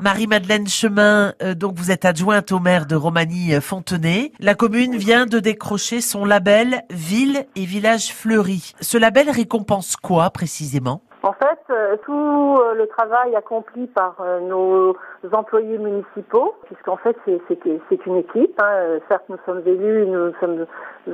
Marie-Madeleine Chemin, euh, donc vous êtes adjointe au maire de Romagny-Fontenay. La commune vient de décrocher son label Ville et Village Fleuri. Ce label récompense quoi précisément? En fait, euh, tout euh, le travail accompli par euh, nos employés municipaux, puisqu'en fait c'est une équipe, hein, certes nous sommes élus, nous sommes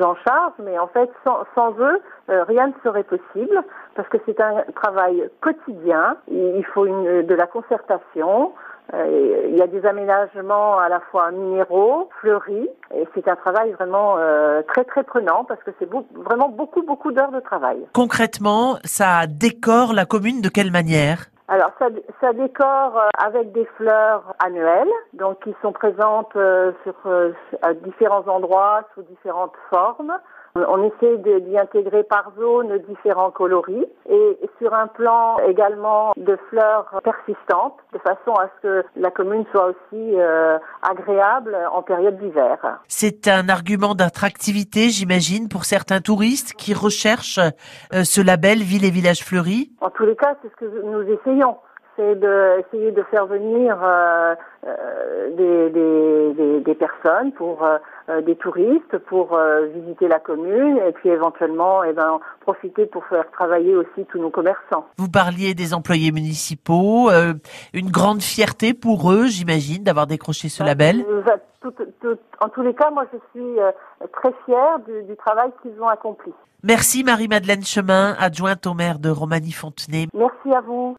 en charge, mais en fait sans, sans eux, rien ne serait possible, parce que c'est un travail quotidien, il faut une, de la concertation, il y a des aménagements à la fois minéraux, fleuris, et c'est un travail vraiment euh, très très prenant, parce que c'est vraiment beaucoup beaucoup d'heures de travail. Concrètement, ça décore la commune de quelle manière? Alors ça, ça décore euh, avec des fleurs annuelles, donc qui sont présentes euh, sur euh, à différents endroits sous différentes formes. On essaie d'y intégrer par zone différents coloris et sur un plan également de fleurs persistantes, de façon à ce que la commune soit aussi euh, agréable en période d'hiver. C'est un argument d'attractivité, j'imagine, pour certains touristes qui recherchent euh, ce label Ville et Village Fleuri? En tous les cas, c'est ce que nous essayons. C'est de essayer de faire venir euh, euh, des, des, des, des personnes pour euh, des touristes pour visiter la commune et puis éventuellement eh ben profiter pour faire travailler aussi tous nos commerçants. Vous parliez des employés municipaux, une grande fierté pour eux, j'imagine, d'avoir décroché ce label. Tout- tout- en tous les cas, moi je suis très fière du, du travail qu'ils ont accompli. Merci Marie-Madeleine Chemin, adjointe au maire de Romagny-Fontenay. Merci à vous.